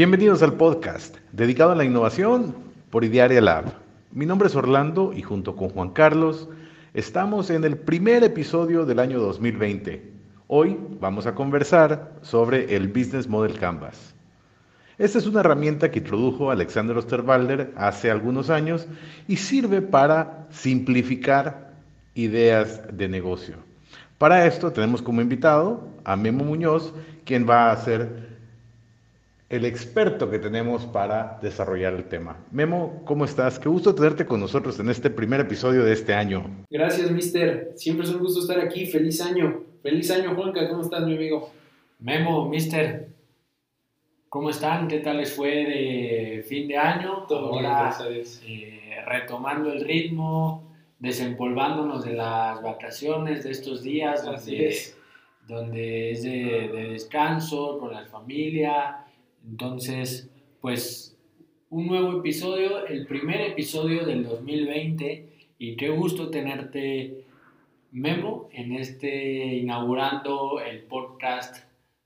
Bienvenidos al podcast dedicado a la innovación por Idearia Lab. Mi nombre es Orlando y junto con Juan Carlos estamos en el primer episodio del año 2020. Hoy vamos a conversar sobre el Business Model Canvas. Esta es una herramienta que introdujo Alexander Osterwalder hace algunos años y sirve para simplificar ideas de negocio. Para esto tenemos como invitado a Memo Muñoz, quien va a ser el experto que tenemos para desarrollar el tema. Memo, ¿cómo estás? Qué gusto tenerte con nosotros en este primer episodio de este año. Gracias, mister. Siempre es un gusto estar aquí. Feliz año. Feliz año, Juanca. ¿Cómo estás, mi amigo? Memo, mister. ¿Cómo están? ¿Qué tal les fue de fin de año? Todo Ahora, bien, eh, retomando el ritmo, desempolvándonos de las vacaciones de estos días, Así donde es. donde es de, de descanso, con la familia. Entonces, pues un nuevo episodio, el primer episodio del 2020 y qué gusto tenerte, Memo, en este inaugurando el podcast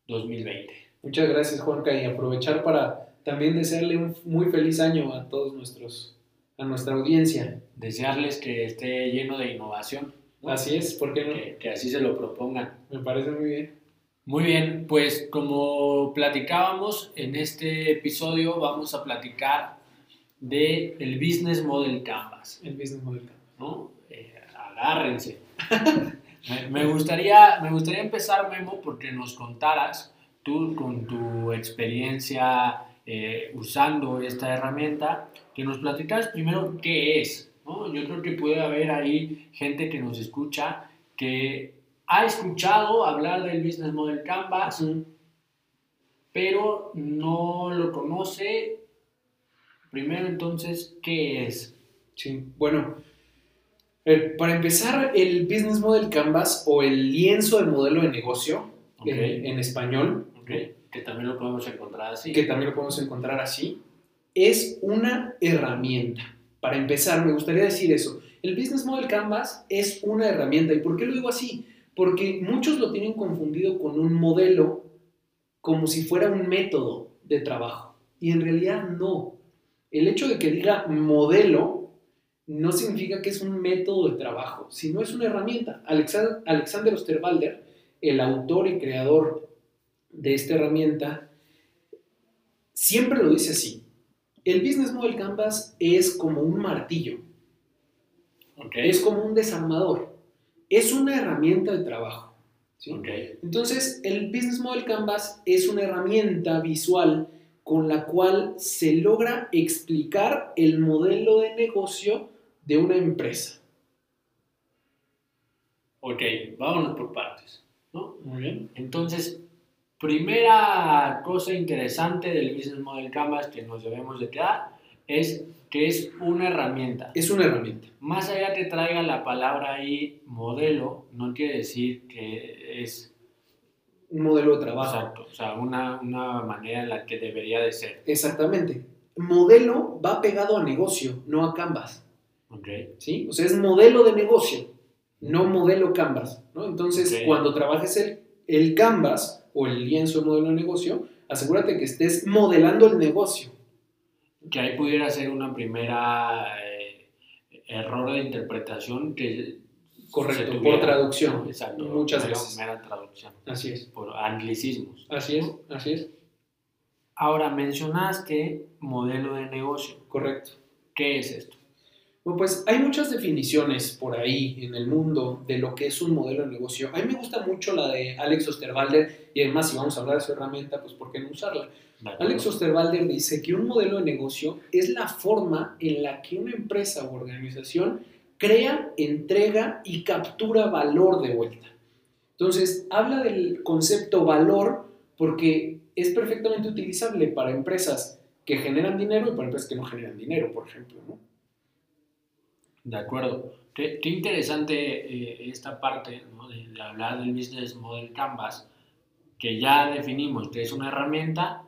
2020. Muchas gracias, Juanca. Y aprovechar para también desearle un muy feliz año a todos nuestros, a nuestra audiencia. Desearles que esté lleno de innovación, ¿no? Así es, ¿por qué no? que, que así se lo propongan. Me parece muy bien. Muy bien, pues como platicábamos en este episodio vamos a platicar de el Business Model Canvas, El Business Model Canvas. ¿no? Eh, agárrense. me, gustaría, me gustaría empezar, Memo, porque nos contaras tú con tu experiencia eh, usando esta herramienta, que nos platicaras primero qué es, ¿no? Yo creo que puede haber ahí gente que nos escucha que ha escuchado hablar del Business Model Canvas, pero no lo conoce. Primero, entonces, ¿qué es? Sí, bueno, eh, para empezar, el Business Model Canvas o el lienzo de modelo de negocio en, en español. Que también lo podemos encontrar así. que también lo podemos encontrar así, es una herramienta. Para empezar, me gustaría decir eso. El Business Model Canvas es una herramienta. ¿Y por qué lo digo así? Porque muchos lo tienen confundido con un modelo como si fuera un método de trabajo. Y en realidad no. El hecho de que diga modelo no significa que es un método de trabajo, sino es una herramienta. Alexa- Alexander Osterwalder, el autor y creador de esta herramienta, siempre lo dice así. El Business Model Canvas es como un martillo, es como un desarmador, es una herramienta de trabajo. Entonces, el Business Model Canvas es una herramienta visual con la cual se logra explicar el modelo de negocio de una empresa. Ok, vámonos por partes, ¿no? Muy bien. Entonces, primera cosa interesante del Business Model Canvas que nos debemos de quedar es que es una herramienta. Es una herramienta. Más allá que traiga la palabra ahí modelo, no quiere decir que es Un modelo de trabajo. exacto, o sea, una, una manera en la que debería de ser. Exactamente. Modelo va pegado a negocio, no a Canvas. Ok, ¿sí? O sea, es modelo de negocio, no modelo Canvas, ¿no? Entonces, cuando trabajes el, el Canvas o el lienzo de modelo de negocio, asegúrate que estés modelando el negocio. Que ahí pudiera ser una primera eh, error de interpretación que Correcto, por traducción. Exacto, muchas veces. mera traducción, Así es. por anglicismos. Así es, así es. Ahora, mencionaste modelo de negocio. Correcto. ¿Qué es esto? Bueno, pues hay muchas definiciones por ahí en el mundo de lo que es un modelo de negocio. A mí me gusta mucho la de Alex Osterwalder y además si vamos a hablar de su herramienta, pues ¿por qué no usarla? Alex Osterwalder dice que un modelo de negocio es la forma en la que una empresa o organización crea, entrega y captura valor de vuelta. Entonces, habla del concepto valor porque es perfectamente utilizable para empresas que generan dinero y para empresas que no generan dinero, por ejemplo. ¿no? De acuerdo. Qué, qué interesante eh, esta parte ¿no? de, de hablar del Business Model Canvas, que ya definimos que es una herramienta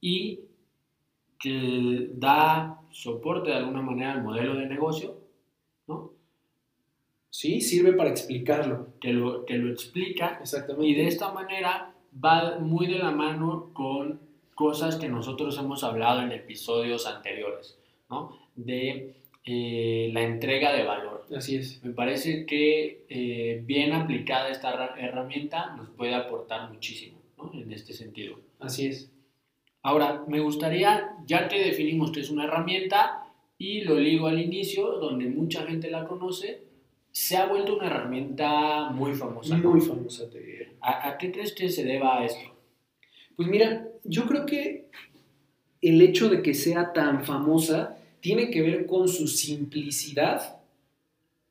y que da soporte de alguna manera al modelo de negocio, ¿no? Sí, sirve para explicarlo. que lo, que lo explica Exactamente. y de esta manera va muy de la mano con cosas que nosotros hemos hablado en episodios anteriores, ¿no? De eh, la entrega de valor. Así es. Me parece que eh, bien aplicada esta herramienta nos puede aportar muchísimo ¿no? en este sentido. Así es. Ahora, me gustaría, ya que definimos que es una herramienta y lo ligo al inicio, donde mucha gente la conoce, se ha vuelto una herramienta muy famosa. Muy famosa, te diría. ¿A, ¿A, qué crees que se deba a esto? Pues mira, yo creo que el hecho de que sea tan famosa tiene que ver con su simplicidad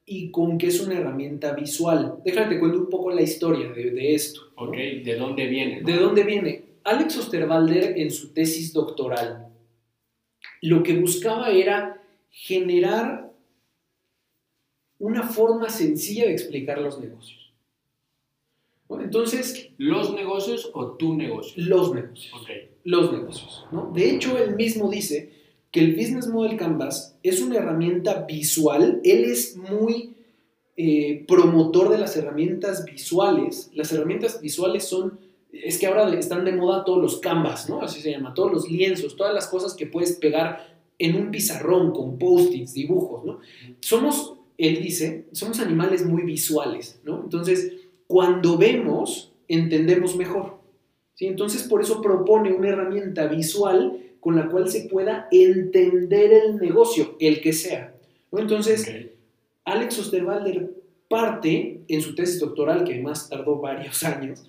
y con que es una herramienta visual. Déjame te cuento un poco la historia de, de esto. Ok, ¿de dónde viene? ¿De dónde viene? Alex Osterwalder en su tesis doctoral lo que buscaba era generar una forma sencilla de explicar los negocios. Entonces... ¿Los negocios o tu negocio? Los negocios. Okay. Los negocios. ¿no? De hecho, él mismo dice que el Business Model Canvas es una herramienta visual. Él es muy eh, promotor de las herramientas visuales. Las herramientas visuales son, es que ahora están de moda todos los canvas, ¿no? Así se llama, todos los lienzos, todas las cosas que puedes pegar en un pizarrón con post-its, dibujos, ¿no? Somos, él dice, somos animales muy visuales, ¿no? Entonces, cuando vemos, entendemos mejor. ¿sí? Entonces, por eso propone una herramienta visual con la cual se pueda entender el negocio, el que sea. ¿no? Entonces, Ok. Alex Osterwalder parte, en su tesis doctoral, que además tardó varios años,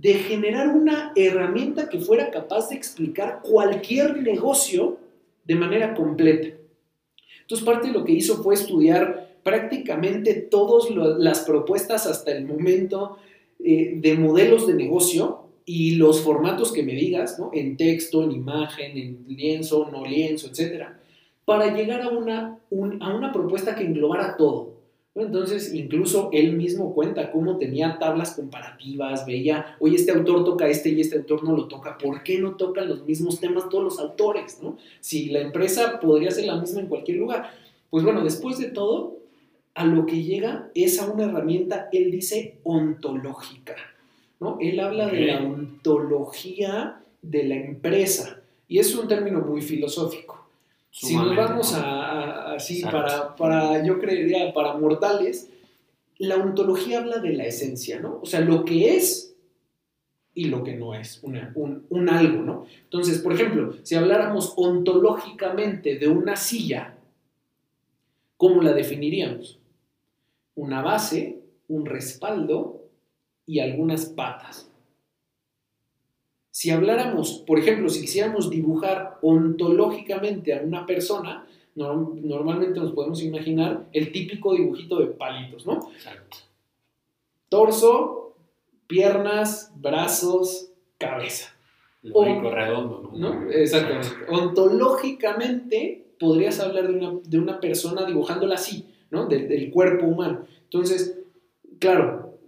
de generar una herramienta que fuera capaz de explicar cualquier negocio de manera completa. Entonces, parte de lo que hizo fue estudiar prácticamente todas las propuestas hasta el momento eh, de modelos de negocio y los formatos que me digas, ¿no? En texto, en imagen, en lienzo, no lienzo, etcétera, para llegar a una, un- a una propuesta que englobara todo. Entonces, incluso él mismo cuenta cómo tenía tablas comparativas, veía, oye, este autor toca este y este autor no lo toca, ¿por qué no tocan los mismos temas todos los autores? ¿no? Si la empresa podría ser la misma en cualquier lugar. Pues bueno, después de todo, a lo que llega es a una herramienta, él dice, ontológica. ¿no? Él habla de la ontología de la empresa y es un término muy filosófico. Si nos vamos a, a- así para, para, yo creería, para mortales, la ontología habla de la esencia, ¿no? O sea, lo que es y lo que no es, una- un, un algo, ¿no? Entonces, por ejemplo, si habláramos ontológicamente de una silla, ¿cómo la definiríamos? Una base, un respaldo y algunas patas. Si habláramos, por ejemplo, si quisiéramos dibujar ontológicamente a una persona, norm- normalmente nos podemos imaginar el típico dibujito de palitos, ¿no? Exacto. Torso, piernas, brazos, cabeza. Lo único redondo, ¿no? ¿no? Exactamente. Ontológicamente podrías hablar de una, de una persona dibujándola así, ¿no? Del, del cuerpo humano. Entonces, claro,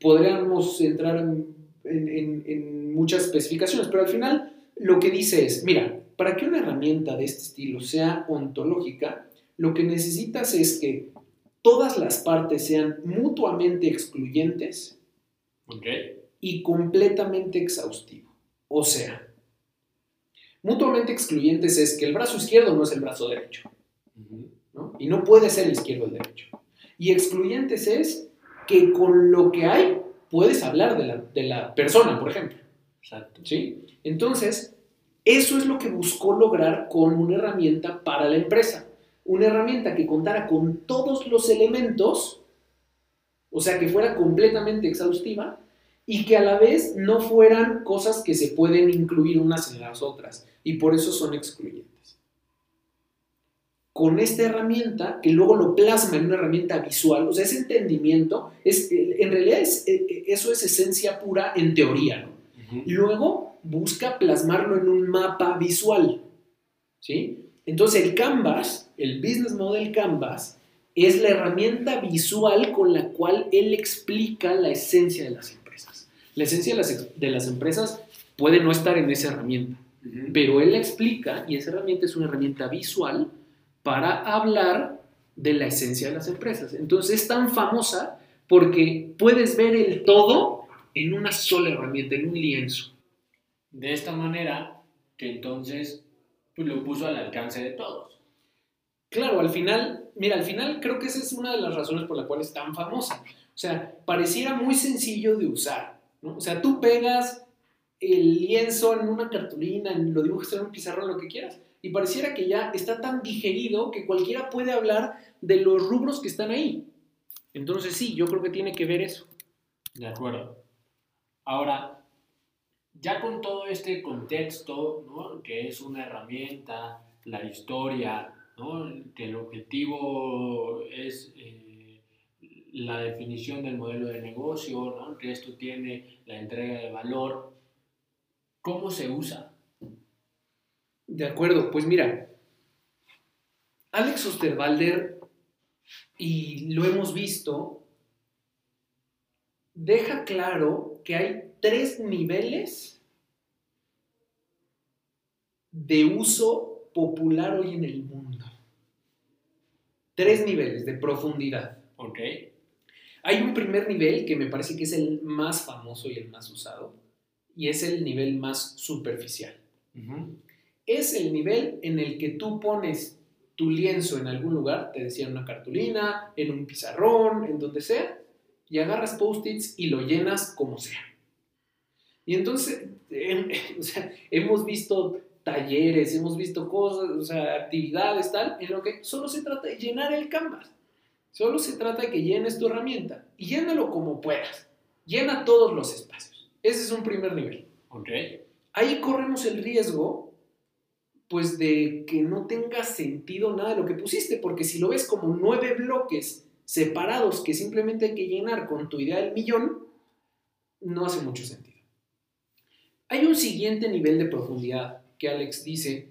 podríamos entrar en, en- en- en muchas especificaciones, pero al final lo que dice es, mira, para que una herramienta de este estilo sea ontológica, lo que necesitas es que todas las partes sean mutuamente excluyentes y completamente exhaustivo. O sea, mutuamente excluyentes es que el brazo izquierdo no es el brazo derecho. Y no puede ser el izquierdo el derecho. Y excluyentes es que con lo que hay puedes hablar de la, de la persona, por ejemplo, Exacto. ¿sí? Entonces, eso es lo que buscó lograr con una herramienta para la empresa. Una herramienta que contara con todos los elementos, o sea, que fuera completamente exhaustiva y que a la vez no fueran cosas que se pueden incluir unas en las otras y por eso son excluyentes. Con esta herramienta, que luego lo plasma en una herramienta visual, o sea, ese entendimiento, es, en realidad es- eh, eso es esencia pura en teoría, ¿no? Luego busca plasmarlo en un mapa visual. ¿sí? Entonces el Canvas, el Business Model Canvas, es la herramienta visual con la cual él explica la esencia de las empresas. La esencia de las, de las empresas puede no estar en esa herramienta, pero él la explica y esa herramienta es una herramienta visual para hablar de la esencia de las empresas. Entonces es tan famosa porque puedes ver el todo en una sola herramienta, en un lienzo. de esta manera que entonces pues, lo puso al alcance de todos. Claro, al final, mira, al final creo que esa es una de las razones por la cual es tan famosa. O sea, pareciera muy sencillo de usar, ¿no? O sea, tú pegas el lienzo en una cartulina, lo dibujas en un pizarrón, lo que quieras, y pareciera que ya está tan digerido que cualquiera puede hablar de los rubros que están ahí. Entonces sí, yo creo que tiene que ver eso. De acuerdo. Ahora, ya con todo este contexto, que es una herramienta, la historia, que el objetivo es eh, la definición del modelo de negocio, que esto tiene la entrega de valor, ¿cómo se usa? De acuerdo, pues mira, Alex Osterwalder, y lo hemos visto, deja claro que hay tres niveles de uso popular hoy en el mundo. Tres niveles de profundidad. Ok. Hay un primer nivel que me parece que es el más famoso y el más usado, y es el nivel más superficial. Es el nivel en el que tú pones tu lienzo en algún lugar, te decía en una cartulina, en un pizarrón, en donde sea, y agarras post-its y lo llenas como sea. Y entonces, o sea, hemos visto talleres, hemos visto cosas, o sea, actividades, tal, en lo que solo se trata de llenar el canvas. Solo se trata de que llenes tu herramienta y llénalo como puedas. Llena todos los espacios. Ese es un primer nivel. Ok. Ahí corremos el riesgo, pues, de que no tenga sentido nada de lo que pusiste, porque si lo ves como nueve bloques separados que simplemente hay que llenar con tu idea del millón, no hace mucho sentido. Hay un siguiente nivel de profundidad que Alex dice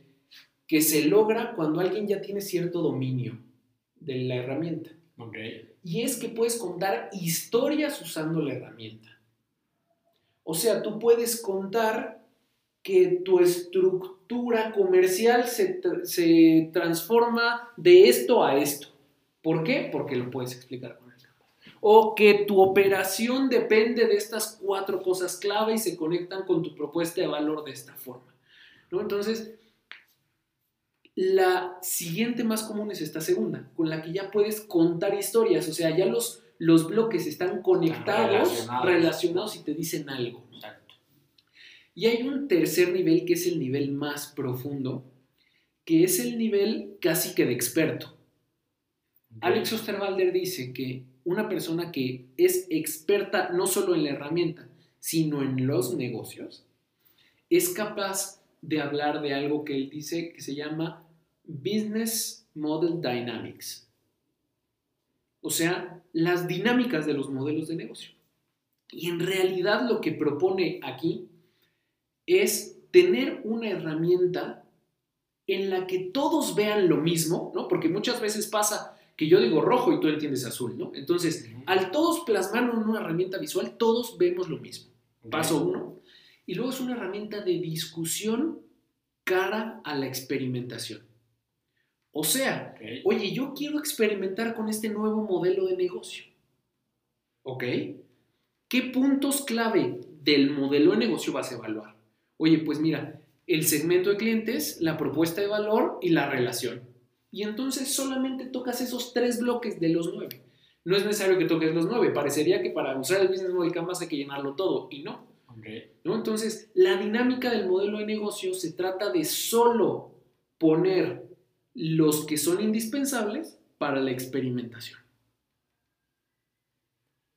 que se logra cuando alguien ya tiene cierto dominio de la herramienta. Y es que puedes contar historias usando la herramienta. O sea, tú puedes contar que tu estructura comercial se, se transforma de esto a esto. ¿Por qué? Porque lo puedes explicar con el. O que tu operación depende de estas cuatro cosas clave y se conectan con tu propuesta de valor de esta forma. ¿no? Entonces, la siguiente más común es esta segunda, con la que ya puedes contar historias, o sea, ya los, los bloques están conectados, relacionados. relacionados. y te dicen algo. Exacto. Y hay un tercer nivel que es el nivel más profundo, que es el nivel casi que de experto. Alex Osterwalder dice que una persona que es experta no solo en la herramienta, sino en los negocios, es capaz de hablar de algo que él dice que se llama Business Model Dynamics. O sea, las dinámicas de los modelos de negocio. Y en realidad lo que propone aquí es tener una herramienta en la que todos vean lo mismo, ¿no? Porque muchas veces pasa que yo digo rojo y tú entiendes azul, ¿no? Entonces, al todos plasmar en una herramienta visual, todos vemos lo mismo. Paso uno. Y luego es una herramienta de discusión cara a la experimentación. O sea, oye, yo quiero experimentar con este nuevo modelo de negocio. ¿Ok? ¿Qué puntos clave del modelo de negocio vas a evaluar? Oye, pues mira, el segmento de clientes, la propuesta de valor y la relación. Y entonces solamente tocas esos tres bloques de los nueve. No es necesario que toques los nueve. Parecería que para usar el Business Model Canvas hay que llenarlo todo. Y no. ¿no? Entonces, la dinámica del modelo de negocio se trata de solo poner los que son indispensables para la experimentación.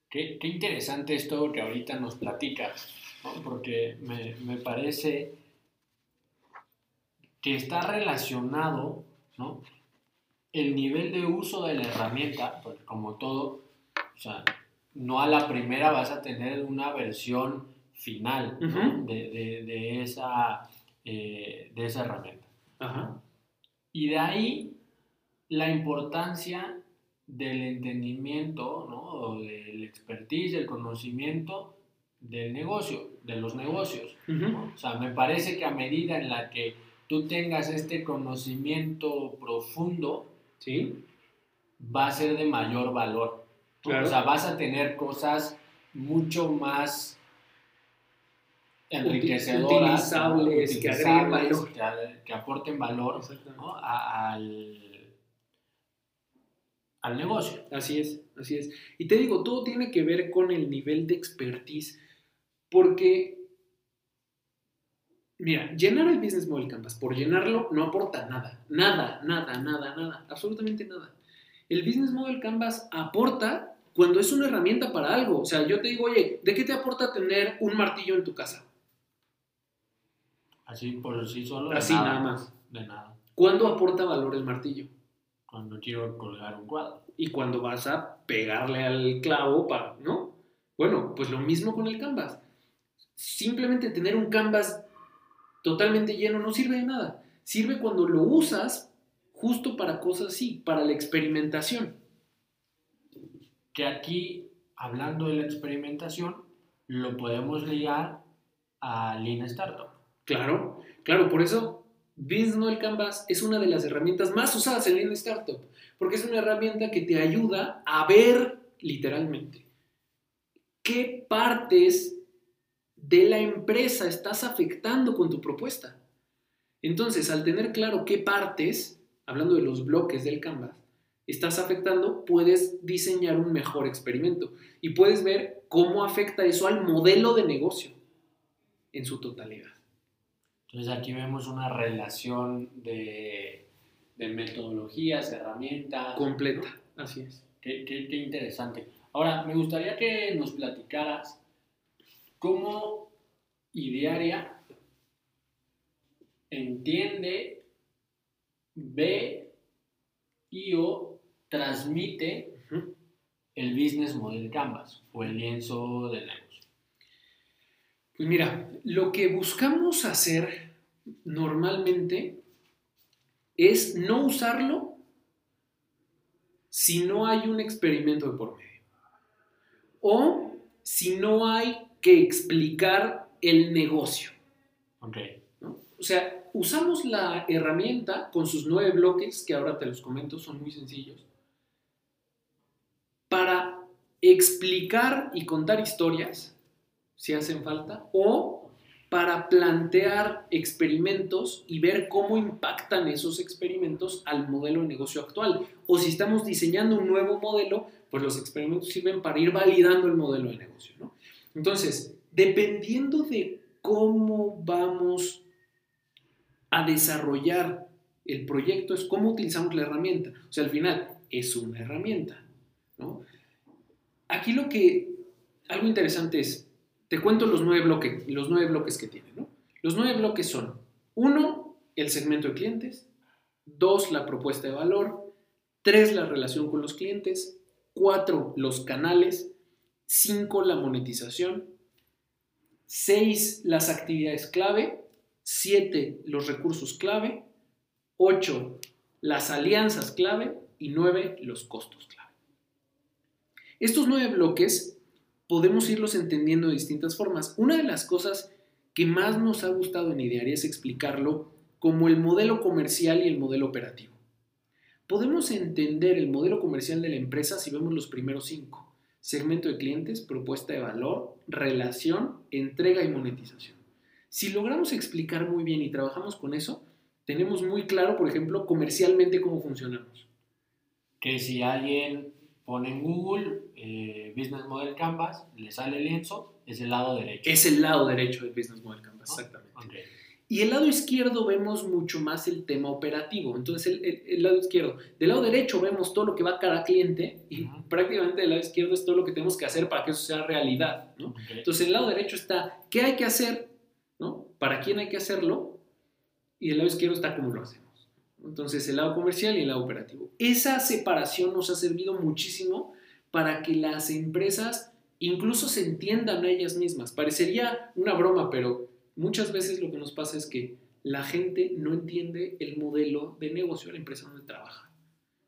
Qué, qué interesante esto que ahorita nos platicas, ¿no? porque me, me parece que está relacionado ¿no? El nivel de uso de la herramienta, porque como todo, o sea, no a la primera vas a tener una versión final de, de- de esa, eh, de esa herramienta. Y de ahí la importancia del entendimiento, ¿no? O del expertise, del conocimiento del negocio, de los negocios. ¿no? O sea, me parece que a medida en la que tú tengas este conocimiento profundo, ¿Sí? va a ser de mayor valor. O sea, vas a tener cosas mucho más enriquecedoras, utilizables, que aporten valor ¿no? A- al, al negocio. Así es, así es. Y te digo, todo tiene que ver con el nivel de expertise, porque, mira, llenar el Business Model Canvas por llenarlo no aporta nada, nada, nada, nada, nada, absolutamente nada. El Business Model Canvas aporta cuando es una herramienta para algo. O sea, yo te digo, oye, ¿de qué te aporta tener un martillo en tu casa? Así por sí solo. Así nada más. De nada. ¿Cuándo aporta valor el martillo? Cuando quiero colgar un cuadro. y cuando vas a pegarle al clavo para, ¿no? Bueno, pues lo mismo con el canvas. Simplemente tener un canvas totalmente lleno no sirve de nada. Sirve cuando lo usas justo para cosas así, para la experimentación. Que aquí, hablando de la experimentación, lo podemos ligar a Lean Startup. Claro, claro, por eso Business Model Canvas es una de las herramientas más usadas en Lean Startup, porque es una herramienta que te ayuda a ver literalmente qué partes de la empresa estás afectando con tu propuesta. Entonces, al tener claro qué partes, hablando de los bloques del Canvas, estás afectando, puedes diseñar un mejor experimento y puedes ver cómo afecta eso al modelo de negocio en su totalidad. Entonces aquí vemos una relación de, de metodologías, herramientas. Completa, así es. Qué, qué- qué interesante. Ahora, me gustaría que nos platicaras cómo Idearia entiende, ve y o transmite el business model canvas o el lienzo del negocio. Pues mira, lo que buscamos hacer normalmente es no usarlo si no hay un experimento de por medio. O si no hay que explicar el negocio. Ok. ¿no? O sea, usamos la herramienta con sus nueve bloques, que ahora te los comento, son muy sencillos, para explicar y contar historias, si hacen falta, o para plantear experimentos y ver cómo impactan esos experimentos al modelo de negocio actual. O si estamos diseñando un nuevo modelo, pues los experimentos sirven para ir validando el modelo de negocio. ¿no? Entonces, dependiendo de cómo vamos a desarrollar el proyecto, es cómo utilizamos la herramienta. O sea, al final es una herramienta. Aquí lo que, algo interesante es, te cuento los nueve bloques, los nueve bloques que tiene. Los nueve bloques son, uno, el segmento de clientes, dos, la propuesta de valor, tres, la relación con los clientes, cuatro, los canales, cinco, la monetización, seis, las actividades clave, siete, los recursos clave, ocho, las alianzas clave y nueve, los costos clave. Estos nueve bloques podemos irlos entendiendo de distintas formas. Una de las cosas que más nos ha gustado en Idearia es explicarlo como el modelo comercial y el modelo operativo. Podemos entender el modelo comercial de la empresa si vemos los primeros cinco. Segmento de clientes, propuesta de valor, relación, entrega y monetización. Si logramos explicar muy bien y trabajamos con eso, tenemos muy claro, por ejemplo, comercialmente cómo funcionamos. Que si alguien pone en Google eh, Business Model Canvas, le sale el lienzo, es el lado derecho. Es el lado derecho del Business Model Canvas, ¿no? exactamente. Ok. Y el lado izquierdo vemos mucho más el tema operativo. Entonces, el, el- el lado izquierdo. Del lado derecho vemos todo lo que va a cada cliente y Ujú. prácticamente del lado izquierdo es todo lo que tenemos que hacer para que eso sea realidad. ¿no? Ok. Entonces, el lado derecho está qué hay que hacer, ¿no? para quién hay que hacerlo, y el lado izquierdo está cómo lo hacemos. Entonces, el lado comercial y el lado operativo. Esa separación nos ha servido muchísimo para que las empresas incluso se entiendan a ellas mismas. Parecería una broma, pero muchas veces lo que nos pasa es que la gente no entiende el modelo de negocio de la empresa donde trabaja.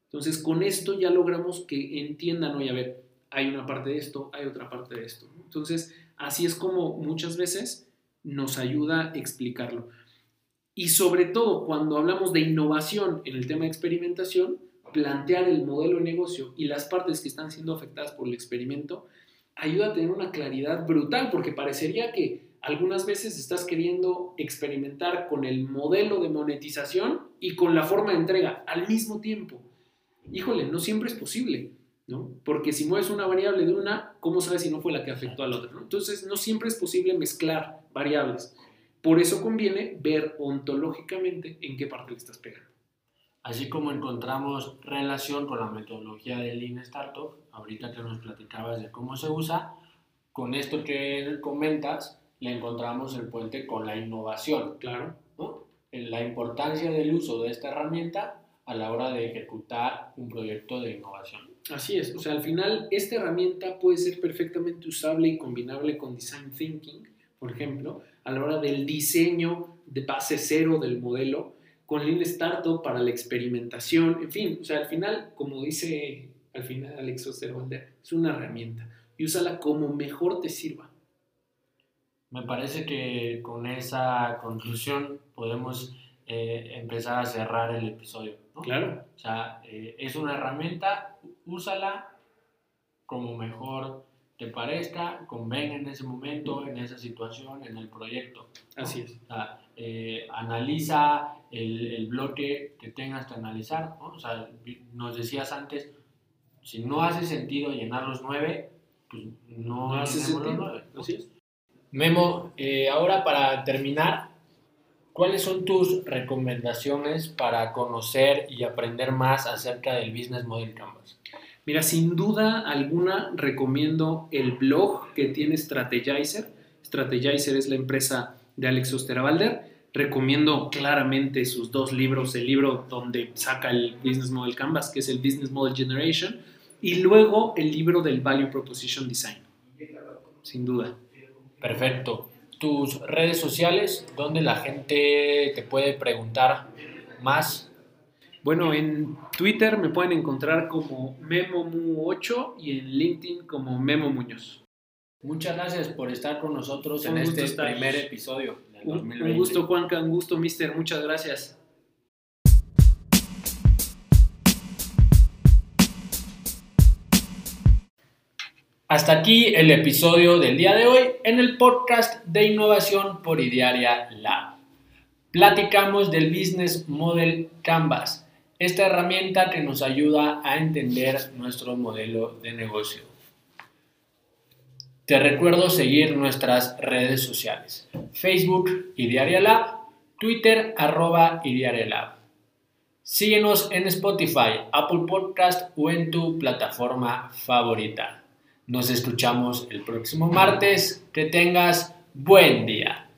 Entonces, con esto ya logramos que entiendan, oye, a ver, hay una parte de esto, hay otra parte de esto. Entonces, así es como muchas veces nos ayuda a explicarlo. Y sobre todo, cuando hablamos de innovación en el tema de experimentación, plantear el modelo de negocio y las partes que están siendo afectadas por el experimento ayuda a tener una claridad brutal, porque parecería que algunas veces estás queriendo experimentar con el modelo de monetización y con la forma de entrega al mismo tiempo. Híjole, no siempre es posible, ¿no? Porque si mueves una variable de una, ¿cómo sabes si no fue la que afectó a la otra? ¿no? Entonces, no siempre es posible mezclar variables. Por eso conviene ver ontológicamente en qué parte le estás pegando. Así como encontramos relación con la metodología de Lean Startup, ahorita que nos platicabas de cómo se usa, con esto que comentas, le encontramos el puente con la innovación. Claro. ¿no? La importancia del uso de esta herramienta a la hora de ejecutar un proyecto de innovación. Así es, o sea, al final esta herramienta puede ser perfectamente usable y combinable con Design Thinking, por ejemplo, a la hora del diseño de base cero del modelo, con Lean Startup para la experimentación, en fin, o sea, al final, como dice al final Alex Osterwalder, es una herramienta y úsala como mejor te sirva. Me parece que con esa conclusión podemos eh, empezar a cerrar el episodio. Claro. O sea, eh, es una herramienta, úsala como mejor te parezca, convenga en ese momento, en esa situación, en el proyecto. Así es. O sea, eh, analiza el, el, bloque que tengas que analizar. ¿no? O sea, nos decías antes, si no hace sentido llenar los nueve, pues no, No hace llenemos los sentido. nueve, ¿no? Así es. Memo, eh, ahora para terminar, ¿cuáles son tus recomendaciones para conocer y aprender más acerca del Business Model Canvas? Mira, sin duda alguna recomiendo el blog que tiene Strategizer. Strategizer es la empresa de Alex Osterwalder. Recomiendo claramente sus dos libros, el libro donde saca el Business Model Canvas, que es el Business Model Generation, y luego el libro del Value Proposition Design. Sin duda. Perfecto. Tus redes sociales, donde la gente te puede preguntar más. Bueno, en Twitter me pueden encontrar como MemoMu8 y en LinkedIn como Memo Muñoz. Muchas gracias por estar con nosotros en este estar. primer episodio del Un, 2020. un gusto, Juanca, un gusto, Mister. Muchas gracias. Hasta aquí el episodio del día de hoy en el podcast de innovación por Idearia Lab. Platicamos del Business Model Canvas, esta herramienta que nos ayuda a entender nuestro modelo de negocio. Te recuerdo seguir nuestras redes sociales, Facebook Idearia Lab, Twitter arroba Idearia Lab. Síguenos en Spotify, Apple Podcast o en tu plataforma favorita. Nos escuchamos el próximo martes. Que tengas buen día.